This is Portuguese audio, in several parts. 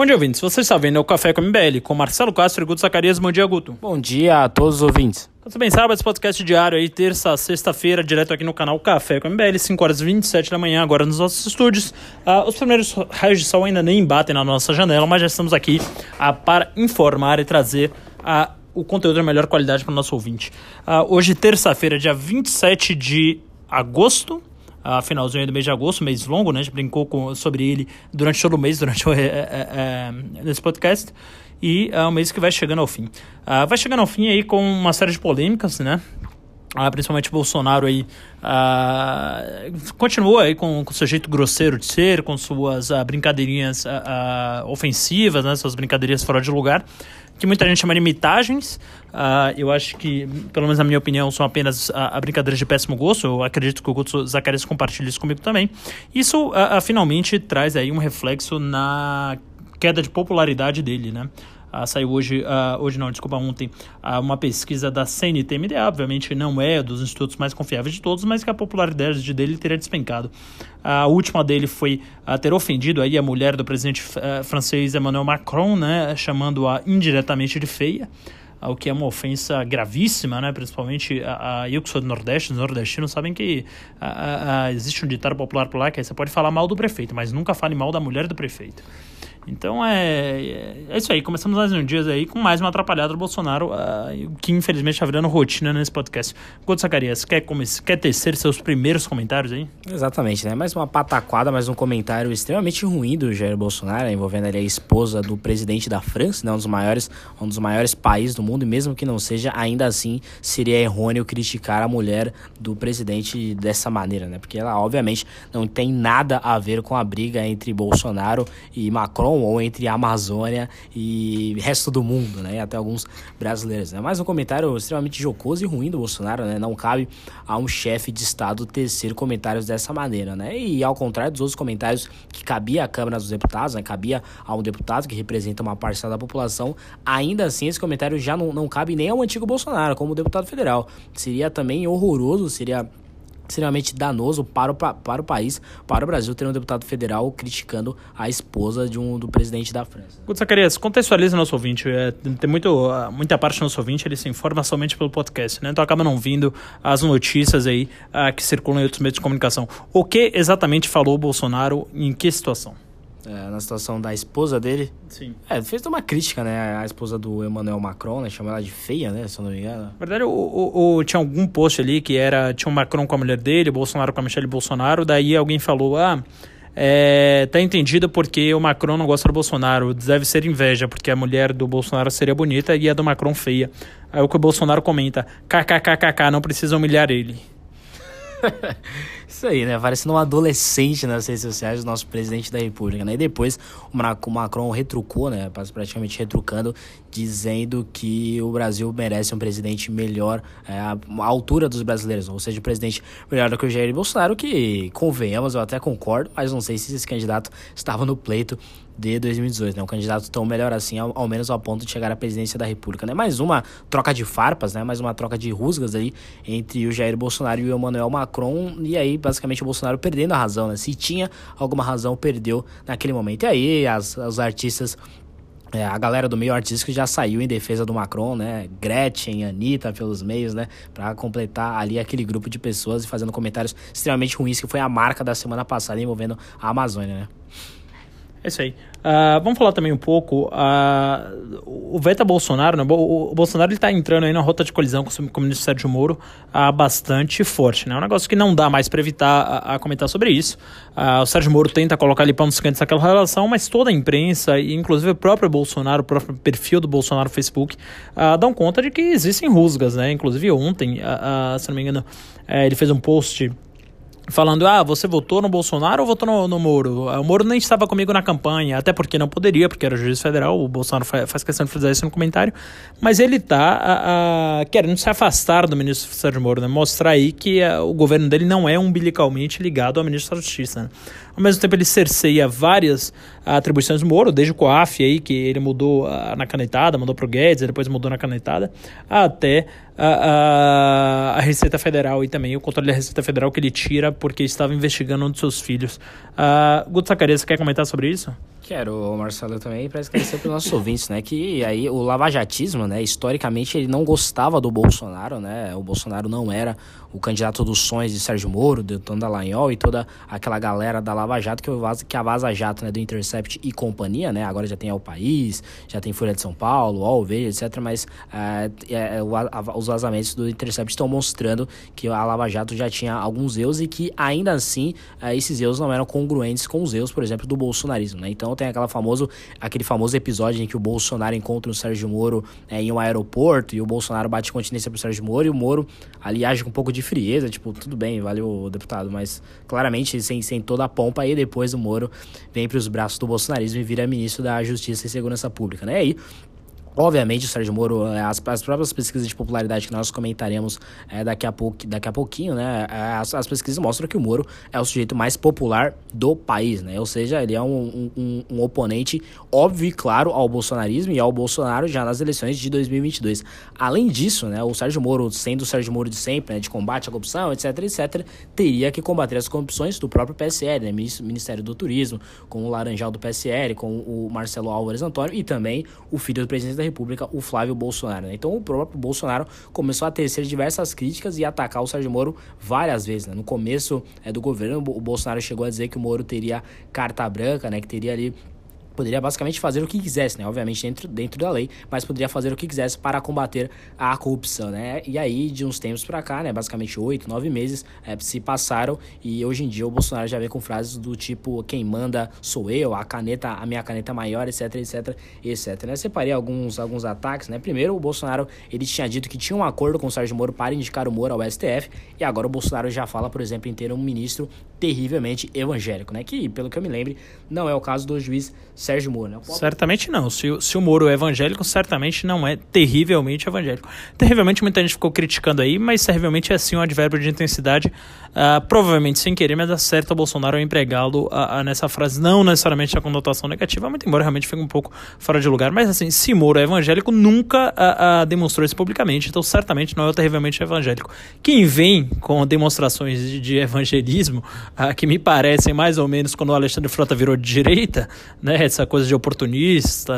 Bom dia, ouvintes. Você está vendo o Café com MBL com Marcelo Castro e Guto Zacarias. Bom dia, Guto. Bom dia a todos os ouvintes. Tudo bem, sábado, esse podcast diário aí, terça, sexta-feira, direto aqui no canal Café com MBL, 5 horas e 27 da manhã, agora nos nossos estúdios. Uh, os primeiros raios de sol ainda nem batem na nossa janela, mas já estamos aqui uh, para informar e trazer uh, o conteúdo da melhor qualidade para o nosso ouvinte. hoje, terça-feira, dia 27 de agosto a finalzinho do mês de agosto, mês longo, né? A gente brincou com, sobre ele durante todo o mês, durante o, é, é, é, nesse podcast. E é um mês que vai chegando ao fim. Uh, vai chegando ao fim aí com uma série de polêmicas, né? Uh, principalmente Bolsonaro aí uh, continua aí com, com seu jeito grosseiro de ser, com suas uh, brincadeirinhas ofensivas, né, suas brincadeirinhas fora de lugar que muita gente chama de imitagens. Uh, eu acho que, pelo menos na minha opinião, são apenas uh, brincadeiras de péssimo gosto. Eu acredito que o Guto Zacarias compartilha isso comigo também. Isso finalmente traz aí um reflexo na queda de popularidade dele, né? Uh, saiu hoje, uh, hoje não, desculpa, ontem, uh, uma pesquisa da CNTMDA, obviamente não é dos institutos mais confiáveis de todos, mas que a popularidade dele teria despencado. A última dele foi ter ofendido aí a mulher do presidente francês Emmanuel Macron, né, chamando-a indiretamente de feia o que é uma ofensa gravíssima, né? principalmente a, a eu que sou do Nordeste, os nordestinos sabem que a, a, existe um ditado popular por lá que é, você pode falar mal do prefeito, mas nunca fale mal da mulher do prefeito. Então é, é isso aí. Começamos mais um dia aí com mais uma atrapalhada do Bolsonaro, uh, que infelizmente está virando rotina nesse podcast. Guto Zacarias, quer, quer tecer seus primeiros comentários aí? Exatamente, né? Mais uma pataquada, mais um comentário extremamente ruim do Jair Bolsonaro, envolvendo ali a esposa do presidente da França, né? um, dos maiores, um dos maiores países do mundo, e mesmo que não seja, ainda assim seria errôneo criticar a mulher do presidente dessa maneira, né? Porque ela, obviamente, não tem nada a ver com a briga entre Bolsonaro e Macron ou entre a Amazônia e resto do mundo, né? Até alguns brasileiros, né? Mais um comentário extremamente jocoso e ruim do Bolsonaro, né? Não cabe a um chefe de Estado tecer comentários dessa maneira, né? E ao contrário dos outros comentários que cabia à Câmara dos Deputados, né? Cabia a um deputado que representa uma parcela da população, ainda assim esse comentário já não, não cabe nem ao antigo Bolsonaro, como deputado federal. Seria também horroroso, seria extremamente danoso para o, para o país, para o Brasil, ter um deputado federal criticando a esposa de um do presidente da França. Guto Zacarias, contextualiza nosso ouvinte. É, tem muito, muita parte do nosso ouvinte, ele se informa somente pelo podcast, né? Então acaba não vindo as notícias aí uh, que circulam em outros meios de comunicação. O que exatamente falou o Bolsonaro em que situação? É, na situação da esposa dele. Sim. É, fez uma crítica, né? A esposa do Emmanuel Macron, né? Chamou ela de feia, né? Se eu não me engano. Na verdade, o, o, o, tinha algum post ali que era... Tinha o Macron com a mulher dele, o Bolsonaro com a Michelle Bolsonaro. Daí alguém falou, ah... É, tá entendido porque o Macron não gosta do Bolsonaro. Deve ser inveja, porque a mulher do Bolsonaro seria bonita e a do Macron feia. Aí o que o Bolsonaro comenta: kkkk, não precisa humilhar ele. Isso aí, né? Parecendo um adolescente nas redes sociais do nosso presidente da República, né? E depois o Macron retrucou, né? Praticamente retrucando, dizendo que o Brasil merece um presidente melhor, é, à altura dos brasileiros, ou seja, um presidente melhor do que o Jair Bolsonaro, que, convenhamos, eu até concordo, mas não sei se esse candidato estava no pleito de 2018, né? Um candidato tão melhor assim, ao, ao, menos ao ponto de chegar à presidência da República, né? Mais uma troca de farpas, né? Mais uma troca de rusgas aí entre o Jair Bolsonaro e o Emmanuel Macron, e aí basicamente o Bolsonaro perdendo a razão, né? Se tinha alguma razão, perdeu naquele momento. E aí as, os artistas é, a galera do meio artístico já saiu em defesa do Macron, né? Gretchen, Anitta pelos meios, né? Pra completar ali aquele grupo de pessoas e fazendo comentários extremamente ruins, que foi a marca da semana passada envolvendo a Amazônia, né? É isso aí. Uh, vamos falar também um pouco. Uh, o Veta Bolsonaro, né? o, Bolsonaro está entrando aí na rota de colisão com, com o ministro Sérgio Moro uh, bastante forte. Né? É um negócio que não dá mais para evitar a, a, comentar sobre isso. o Sérgio Moro tenta colocar ali panos quentes naquela relação, mas toda a imprensa, e inclusive o próprio Bolsonaro, o próprio perfil do Bolsonaro no Facebook, dão conta de que existem rusgas. Né? Inclusive ontem, se não me engano, eh, ele fez um post falando, ah, você votou no Bolsonaro ou votou no, no Moro? O Moro nem estava comigo na campanha, até porque não poderia, porque era juiz federal, o Bolsonaro faz questão de fazer isso no comentário, mas ele está querendo se afastar do ministro Sérgio Moro, né? mostrar aí que a, o governo dele não é umbilicalmente ligado ao ministro da Justiça. Né? Ao mesmo tempo ele cerceia várias atribuições do Moro, desde o COAF aí, que ele mudou na canetada, mandou para o Guedes, depois mudou na canetada, até a, a, Receita Federal e também o controle da Receita Federal que ele tira porque estava investigando um dos seus filhos. Uh, Guto Zacarias, quer comentar sobre isso? Quero, Marcelo, também para esclarecer para os nossos ouvintes, né, que aí o lavajatismo, né, historicamente ele não gostava do Bolsonaro, né, o Bolsonaro não era o candidato dos sonhos de Sérgio Moro, de Tom Dallagnol e toda aquela galera da Lava Jato, que, que a Vaza Jato, né, do Intercept e companhia, né, agora já tem o País, já tem Folha de São Paulo, o Veja, etc, mas é, é, o, a, os vazamentos do Intercept estão mostrando que a Lava Jato já tinha alguns erros e que ainda assim é, esses erros não eram congruentes com os erros, por exemplo, do bolsonarismo, né, então tem aquela famoso, aquele famoso episódio em que o Bolsonaro encontra o Sérgio Moro é, em um aeroporto e o Bolsonaro bate continência pro Sérgio Moro e o Moro ali age com um pouco de frieza, tipo, tudo bem, valeu, deputado, mas claramente sem, sem toda a pompa aí depois o Moro vem para os braços do bolsonarismo e vira ministro da Justiça e Segurança Pública, né? E aí Obviamente, o Sérgio Moro, é, as, as próprias pesquisas de popularidade que nós comentaremos é, daqui, a pouco, daqui a pouquinho, né? É, as, as, pesquisas mostram que o Moro é o sujeito mais popular do país, né? Ou seja, ele é um, um, um oponente óbvio e claro ao bolsonarismo e ao Bolsonaro já nas eleições de 2022. Além disso, né? O Sérgio Moro, sendo o Sérgio Moro de sempre, né? De combate à corrupção, etc, etc, teria que combater as corrupções do próprio PSL, né? Ministério do Turismo, com o Laranjal do PSL, com o Marcelo Álvares Antônio e também o filho do presidente da República, o Flávio Bolsonaro. Né? Então o próprio Bolsonaro começou a tecer diversas críticas e atacar o Sérgio Moro várias vezes. Né? No começo é, do governo, o Bolsonaro chegou a dizer que o Moro teria carta branca, né? que teria ali poderia basicamente fazer o que quisesse, né? Obviamente dentro, dentro da lei, mas poderia fazer o que quisesse para combater a corrupção, né? E aí, de uns tempos para cá, né? Basicamente oito, nove meses é, se passaram e hoje em dia o Bolsonaro já vem com frases do tipo quem manda sou eu, a caneta, a minha caneta maior, etc, etc, etc. Né? Separei alguns, alguns ataques, né? Primeiro, o Bolsonaro, ele tinha dito que tinha um acordo com o Sérgio Moro para indicar o Moro ao STF e agora o Bolsonaro já fala, por exemplo, em ter um ministro terrivelmente evangélico, né? Que, pelo que eu me lembre, não é o caso do juiz Sérgio Moro, né? Certamente não. Se, se o Moro é evangélico, certamente não é terrivelmente evangélico. Terrivelmente muita gente ficou criticando aí, mas terrivelmente é sim um advérbio de intensidade, uh, provavelmente sem querer, mas acerta Bolsonaro ao empregá-lo nessa frase, não necessariamente a conotação negativa, muito embora realmente fique um pouco fora de lugar. Mas assim, se Moro é evangélico, nunca demonstrou isso publicamente, então certamente não é terrivelmente evangélico. Quem vem com demonstrações de, de evangelismo, que me parecem mais ou menos quando o Alexandre Frota virou de direita, né? essa coisa de oportunista,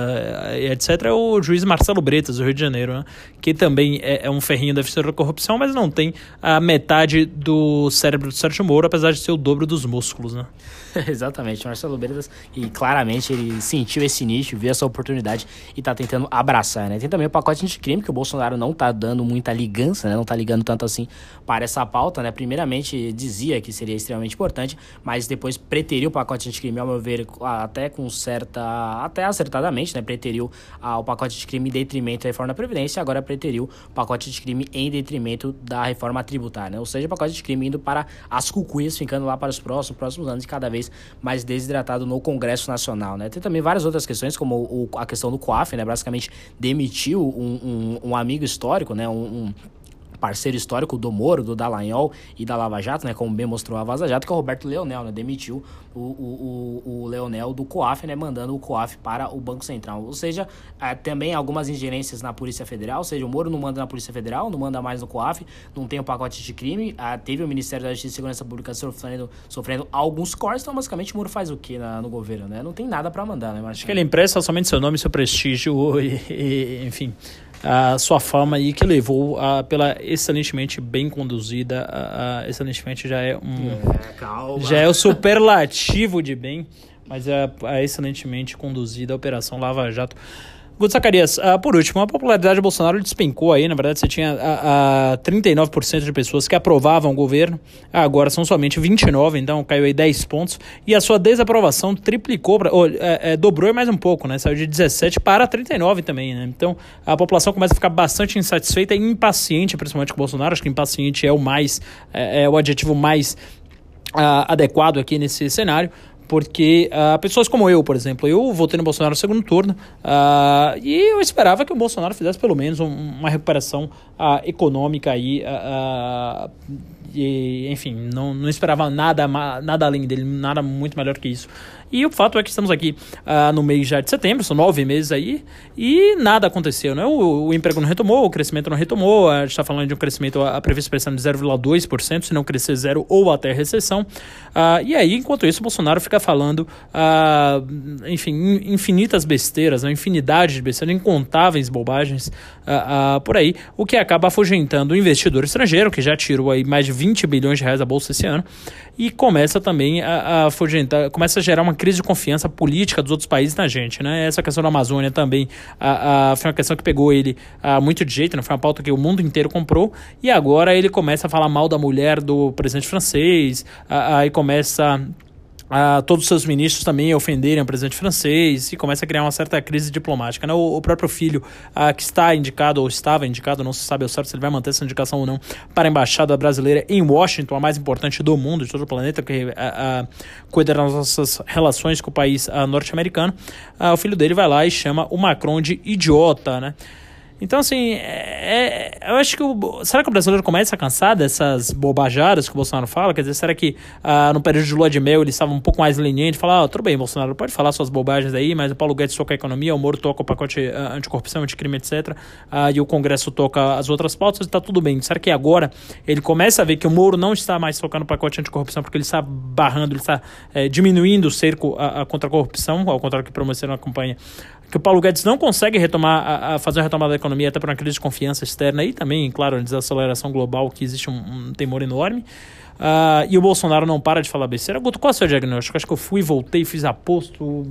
etc., é o juiz Marcelo Bretas, do Rio de Janeiro, né? que também é, é um ferrinho da da corrupção, mas não tem a metade do cérebro do Sérgio Moro, apesar de ser o dobro dos músculos. Né? Exatamente, Marcelo Bretas, e claramente ele sentiu esse nicho, viu essa oportunidade e está tentando abraçar. Né? Tem também o pacote anticrime, que o Bolsonaro não está dando muita ligança, né? não está ligando tanto assim para essa pauta. Né? Primeiramente, dizia que seria extremamente importante, mas depois preteriu o pacote anticrime, ao meu ver, até com certa. até acertadamente, né? Preteriu ah, o pacote de crime em detrimento da reforma da Previdência, agora preteriu o pacote de crime em detrimento da reforma tributária, né? Ou seja, o pacote de crime indo para as cucuias, ficando lá para os próximos, próximos anos e cada vez mais desidratado no Congresso Nacional, né? Tem também várias outras questões, como o, a questão do COAF, né? Basicamente demitiu um, um, um amigo histórico, né? um, um parceiro histórico do Moro, do Dallagnol e da Lava Jato, né, como bem mostrou a Vaza Jato, que é o Roberto Leonel, né, demitiu o, o, o, o Leonel do COAF, né, mandando o COAF para o Banco Central. Ou seja, é, também algumas ingerências na Polícia Federal, ou seja, o Moro não manda na Polícia Federal, não manda mais no COAF, não tem o um pacote de crime, é, teve o Ministério da Justiça e Segurança Pública sofrendo, sofrendo alguns cortes, então basicamente o Moro faz o que no governo, né? Não tem nada para mandar, né? Mas, Acho que ele empresta somente seu nome, seu prestígio e, e enfim a sua fama aí que levou a, pela excelentemente bem conduzida, a, a excelentemente já é um é, já é o superlativo de bem, mas é a excelentemente conduzida a operação Lava Jato. Guto Zacarias, uh, por último, a popularidade do Bolsonaro despencou aí, na verdade você tinha uh, uh, 39% de pessoas que aprovavam o governo, agora são somente 29%, então caiu aí 10 pontos, e a sua desaprovação triplicou, pra, oh, é, é, dobrou mais um pouco, né, saiu de 17 para 39 também, né, então a população começa a ficar bastante insatisfeita e impaciente, principalmente com Bolsonaro, acho que impaciente é o mais, é, é o adjetivo mais Uh, adequado aqui nesse cenário porque uh, pessoas como eu, por exemplo, eu votei no Bolsonaro no segundo turno uh, e eu esperava que o Bolsonaro fizesse pelo menos um, uma recuperação uh, econômica aí e, enfim, não, não esperava nada, nada além dele, nada muito melhor que isso. E o fato é que estamos aqui uh, no mês já de setembro, são nove meses aí, e nada aconteceu, né? O, o emprego não retomou, o crescimento não retomou, a gente está falando de um crescimento a, a previsto de 0,2%, se não crescer zero ou até recessão. Uh, e aí, enquanto isso, o Bolsonaro fica falando, uh, enfim, infinitas besteiras, né? infinidade de besteiras, incontáveis bobagens por aí, o que acaba afugentando o investidor estrangeiro, que já tirou aí mais de 20 bilhões de reais da Bolsa esse ano, e começa também a, a começa a gerar uma crise de confiança política dos outros países na gente, né? Essa questão da Amazônia também a, a, foi uma questão que pegou ele a, muito de jeito, né? Foi uma pauta que o mundo inteiro comprou e agora ele começa a falar mal da mulher do presidente francês, aí começa a todos os seus ministros também ofenderem o presidente francês e começa a criar uma certa crise diplomática. Né? O, o próprio filho, uh, que está indicado ou estava indicado, não se sabe ao certo se ele vai manter essa indicação ou não, para a embaixada brasileira em Washington, a mais importante do mundo, de todo o planeta, que uh, cuida das nossas relações com o país norte-americano. o filho dele vai lá e chama o Macron de idiota, né? Então, assim, é, é, eu acho que o. Será que o brasileiro começa a cansar dessas bobajadas que o Bolsonaro fala? Quer dizer, será que ah, no período de lua de mel ele estava um pouco mais leniente? Falar, ah, tudo bem, Bolsonaro, pode falar suas bobagens aí, mas o Paulo Guedes toca a economia, o Moro toca o pacote uh, anticorrupção, anticrime, etc. Uh, e o Congresso toca as outras pautas e tá tudo bem. Será que agora ele começa a ver que o Moro não está mais tocando o pacote anticorrupção porque ele está barrando, ele está é, diminuindo o cerco a, a contra a corrupção, ao contrário que promocionou na campanha que o Paulo Guedes não consegue retomar a, a fazer a retomada da economia até por uma crise de confiança externa e também, claro, a desaceleração global que existe um, um temor enorme. Uh, e o Bolsonaro não para de falar besteira. Guto, qual é o seu diagnóstico? Acho que eu fui, voltei, fiz aposto,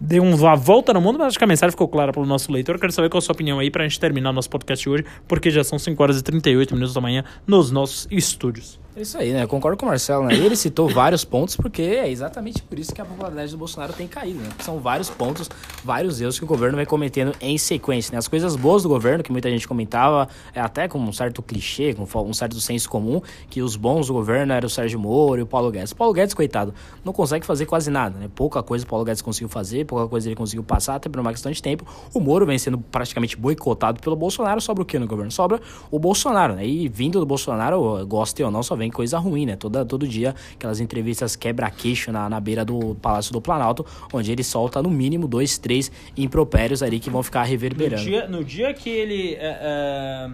dei uma volta no mundo, mas acho que a mensagem ficou clara para o nosso leitor. Eu quero saber qual é a sua opinião aí para a gente terminar nosso podcast hoje, porque já são 5 horas e 38 minutos da manhã nos nossos estúdios. É isso aí, né? Eu concordo com o Marcelo, né? Ele citou vários pontos, porque é exatamente por isso que a popularidade do Bolsonaro tem caído, né? São vários pontos, vários erros que o governo vai cometendo em sequência, né? As coisas boas do governo, que muita gente comentava, é até com um certo clichê, com um certo senso comum, que os bons do governo eram o Sérgio Moro e o Paulo Guedes. O Paulo Guedes, coitado, não consegue fazer quase nada, né? Pouca coisa o Paulo Guedes conseguiu fazer, pouca coisa ele conseguiu passar, até por uma questão de tempo. O Moro vem sendo praticamente boicotado pelo Bolsonaro. Sobra o que no governo? Sobra o Bolsonaro, né? E vindo do Bolsonaro, goste ou não, só vem coisa ruim, né? Toda, todo dia, aquelas entrevistas quebra-queixo na, na beira do Palácio do Planalto, onde ele solta no mínimo dois, três impropérios ali que vão ficar reverberando. No dia, no dia que ele. É, é,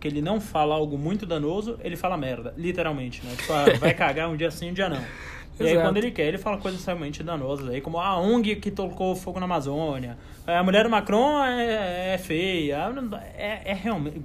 que ele não fala algo muito danoso, ele fala merda, literalmente, né? Tipo, ah, vai cagar um dia sim, um dia não. E aí, quando ele quer, ele fala coisas realmente danosas aí, como a ONG que tocou fogo na Amazônia, a mulher do Macron é, é feia, é, é realmente.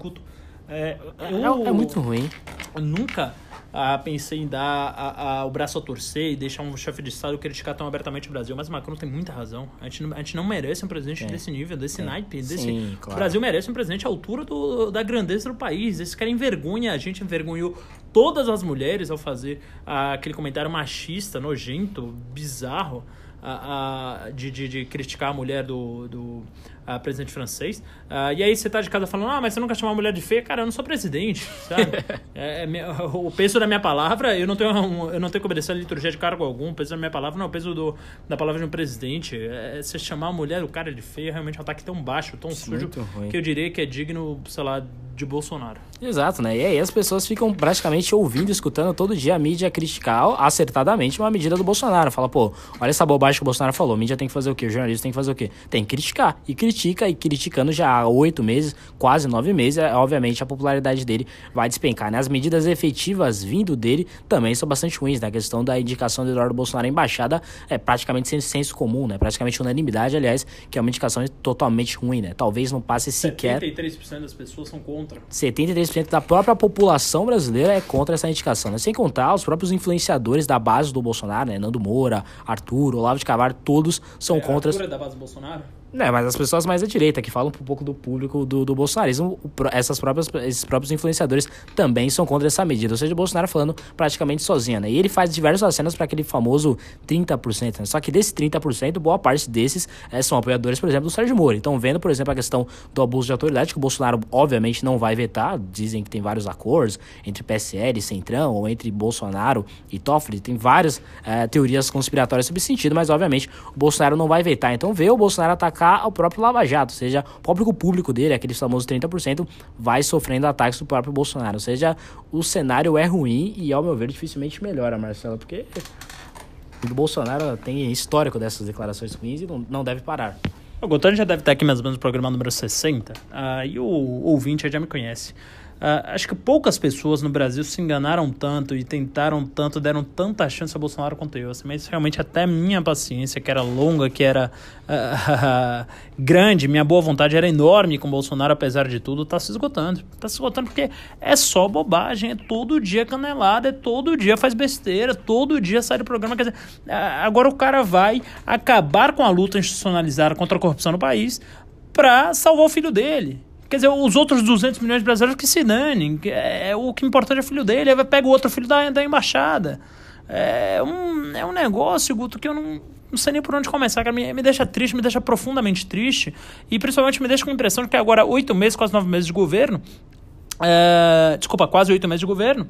É, é, é muito ruim. Nunca ah, pensei em dar a, a, o braço a torcer e deixar um chefe de Estado criticar tão abertamente o Brasil. Mas o Macron tem muita razão. A gente não, a gente não merece um presidente é. desse nível, desse é. naipe. Desse... Sim, claro. O Brasil merece um presidente à altura do, da grandeza do país. Esse cara envergonha. A gente envergonhou todas as mulheres ao fazer ah, aquele comentário machista, nojento, bizarro. Ah, ah, de, de, de, criticar a mulher do, do uh, presidente francês. Uh, e aí você tá de casa falando, ah, mas você nunca chamou a mulher de feia? Cara, eu não sou presidente, sabe? é, é, o peso da minha palavra, eu não tenho um, eu não tenho que obedecer a liturgia de cargo algum. O peso da minha palavra não é o peso do, da palavra de um presidente. É, você chamar a mulher, o cara de feia, realmente é um ataque tão baixo, tão sujo, que eu diria que é digno, sei lá, de Bolsonaro. Exato, né? E aí as pessoas ficam praticamente ouvindo, escutando todo dia a mídia criticar acertadamente uma medida do Bolsonaro. Fala, pô, olha essa bobagem que o Bolsonaro falou. A mídia tem que fazer o quê? O jornalista tem que fazer o quê? Tem que criticar. E critica, e criticando já há oito meses, quase nove meses, é, obviamente a popularidade dele vai despencar, né? As medidas efetivas vindo dele também são bastante ruins, né? A questão da indicação do Eduardo Bolsonaro à embaixada é praticamente sem senso comum, né? Praticamente unanimidade, aliás, que é uma indicação totalmente ruim, né? Talvez não passe sequer... 73% das pessoas são contra contra. 73% da própria população brasileira é contra essa indicação, né? Sem contar os próprios influenciadores da base do Bolsonaro, né? Nando Moura, Arthur, Olavo de Carvalho, todos são é, contra. Arthur é da base do Bolsonaro? É, mas as pessoas mais à direita, que falam um pouco do público do, do bolsonarismo, essas próprias, esses próprios influenciadores também são contra essa medida. Ou seja, o Bolsonaro falando praticamente sozinho, né? E ele faz diversas acenas para aquele famoso 30%. Né? Só que desse 30%, boa parte desses é, são apoiadores, por exemplo, do Sérgio Moro. Então, vendo, por exemplo, a questão do abuso de autoridade, que o Bolsonaro, obviamente, não vai vetar. Dizem que tem vários acordos entre PSL e Centrão, ou entre Bolsonaro e Toffoli. Tem várias é, teorias conspiratórias sobre esse sentido, mas, obviamente, o Bolsonaro não vai vetar. Então, vê o Bolsonaro atacando atacar o próprio Lava Jato, ou seja, o próprio público dele, aquele famoso 30%, vai sofrendo ataques do próprio Bolsonaro. Ou seja, o cenário é ruim e, ao meu ver, dificilmente melhora, Marcelo, porque o Bolsonaro tem histórico dessas declarações ruins e não, deve parar. O Gotano já deve estar aqui mais ou menos no programa número 60, uh, e o ouvinte já me conhece. Uh, acho que poucas pessoas no Brasil se enganaram tanto e tentaram tanto, deram tanta chance a Bolsonaro quanto eu. Assim, mas realmente até minha paciência, que era longa, que era uh, grande, minha boa vontade era enorme com Bolsonaro, apesar de tudo, tá se esgotando. Tá se esgotando porque é só bobagem, é todo dia canelada, é todo dia faz besteira, todo dia sai do programa. Quer dizer, uh, agora o cara vai acabar com a luta institucionalizada contra a corrupção no país para salvar o filho dele. Quer dizer, os outros 200 milhões de brasileiros que se danem. É, o que importa é o filho dele. Aí pega o outro filho da, da embaixada. É um, é um negócio, Guto, que eu não, não sei nem por onde começar. Cara, me, me deixa triste, me deixa profundamente triste. E principalmente me deixa com a impressão de que agora, oito meses, quase nove meses de governo. É, desculpa, quase oito meses de governo.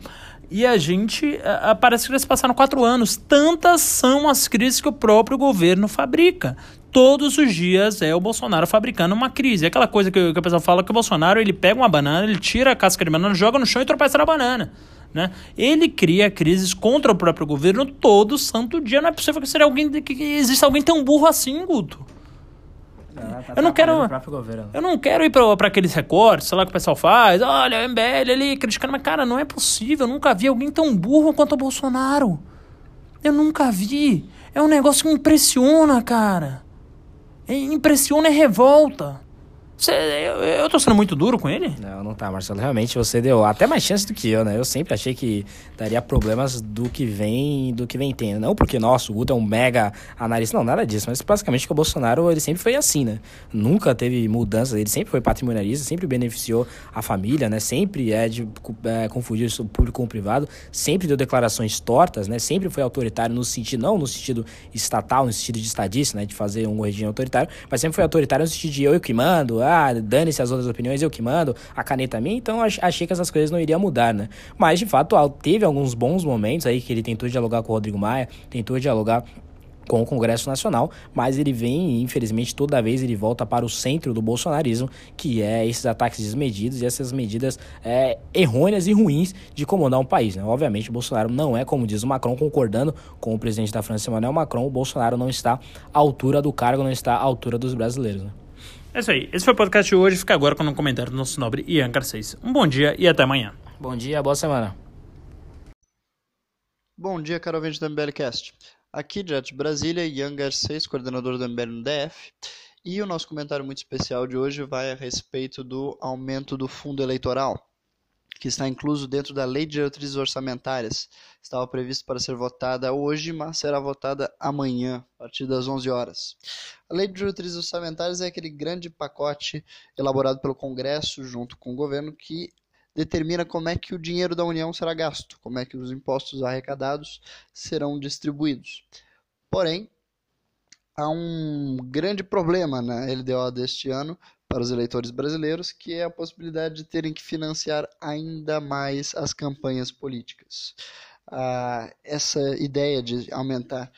E a gente. É, parece que eles passaram quatro anos. Tantas são as crises que o próprio governo fabrica todos os dias é o Bolsonaro fabricando uma crise. É aquela coisa que, que o pessoal fala que o Bolsonaro ele pega uma banana, ele tira a casca de banana, joga no chão e tropeça na banana. Né? Ele cria crises contra o próprio governo todo santo dia. Não é possível que, seja alguém, que exista alguém tão burro assim, Guto. Tá eu não quero eu não quero ir para aqueles recortes sei lá que o pessoal faz. Olha o MBL ali criticando mas cara não é possível. Eu nunca vi alguém tão burro quanto o Bolsonaro. Eu nunca vi. É um negócio que impressiona cara. Impressiona e revolta. Você, eu, eu tô sendo muito duro com ele? Não, não tá, Marcelo. Realmente você deu até mais chance do que eu, né? Eu sempre achei que daria problemas do que vem do que vem tendo. Não porque, nossa, o Guto é um mega analista. Não, nada disso. Mas basicamente que o Bolsonaro, ele sempre foi assim, né? Nunca teve mudanças. Ele sempre foi patrimonialista, sempre beneficiou a família, né? Sempre é de é, confundir o público com o privado. Sempre deu declarações tortas, né? Sempre foi autoritário no sentido, não no sentido estatal, no sentido de estadista, né? De fazer um regime autoritário. Mas sempre foi autoritário no sentido de eu que mando, ah, dane-se as outras opiniões, eu que mando, a caneta a mim, então achei que essas coisas não iriam mudar, né? Mas, de fato, teve alguns bons momentos aí que ele tentou dialogar com o Rodrigo Maia, tentou dialogar com o Congresso Nacional, mas ele vem, infelizmente, toda vez ele volta para o centro do bolsonarismo, que é esses ataques desmedidos e essas medidas é, errôneas e ruins de comandar um país. Né? Obviamente, o Bolsonaro não é, como diz o Macron, concordando com o presidente da França, Emmanuel Macron, o Bolsonaro não está à altura do cargo, não está à altura dos brasileiros. Né? É isso aí. Esse foi o podcast de hoje. Fica agora com um comentário do nosso nobre Ian Garcês. Um bom dia e até amanhã. Bom dia, boa semana. Bom dia, caro ouvinte do MBLcast. Aqui, direto de Brasília, Ian Garcês, coordenador do MBL no DF. E o nosso comentário muito especial de hoje vai a respeito do aumento do fundo eleitoral que está incluso dentro da Lei de Diretrizes Orçamentárias. Estava previsto para ser votada hoje, mas será votada amanhã, a partir das 11 horas. A Lei de Diretrizes Orçamentárias é aquele grande pacote elaborado pelo Congresso junto com o governo que determina como é que o dinheiro da União será gasto, como é que os impostos arrecadados serão distribuídos. Porém, há um grande problema na LDO deste ano, para os eleitores brasileiros, que é a possibilidade de terem que financiar ainda mais as campanhas políticas. Ah, essa ideia de aumentar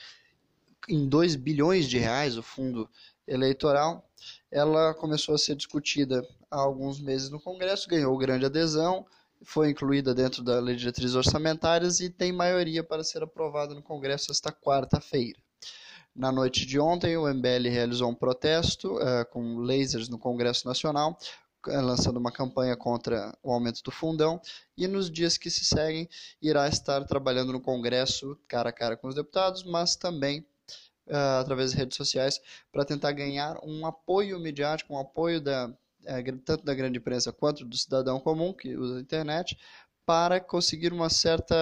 em 2 bilhões de reais o fundo eleitoral, ela começou a ser discutida há alguns meses no Congresso, ganhou grande adesão, foi incluída dentro da lei de diretrizes orçamentárias e tem maioria para ser aprovada no Congresso esta quarta-feira. Na noite de ontem, o MBL realizou um protesto uh, com lasers no Congresso Nacional, eh, lançando uma campanha contra o aumento do fundão, e nos dias que se seguem irá estar trabalhando no Congresso cara a cara com os deputados, mas também uh, através das redes sociais para tentar ganhar um apoio midiático, um apoio da, tanto da grande imprensa quanto do cidadão comum que usa a internet, para conseguir uma certa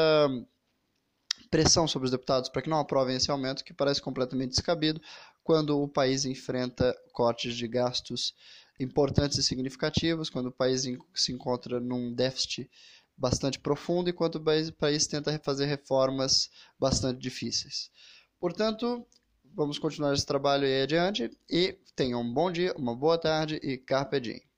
pressão sobre os deputados para que não aprovem esse aumento, que parece completamente descabido, quando o país enfrenta cortes de gastos importantes e significativos, quando o país se encontra num déficit bastante profundo e quando o país, o país tenta fazer reformas bastante difíceis. Portanto, vamos continuar esse trabalho aí adiante e tenham um bom dia, uma boa tarde e carpe diem.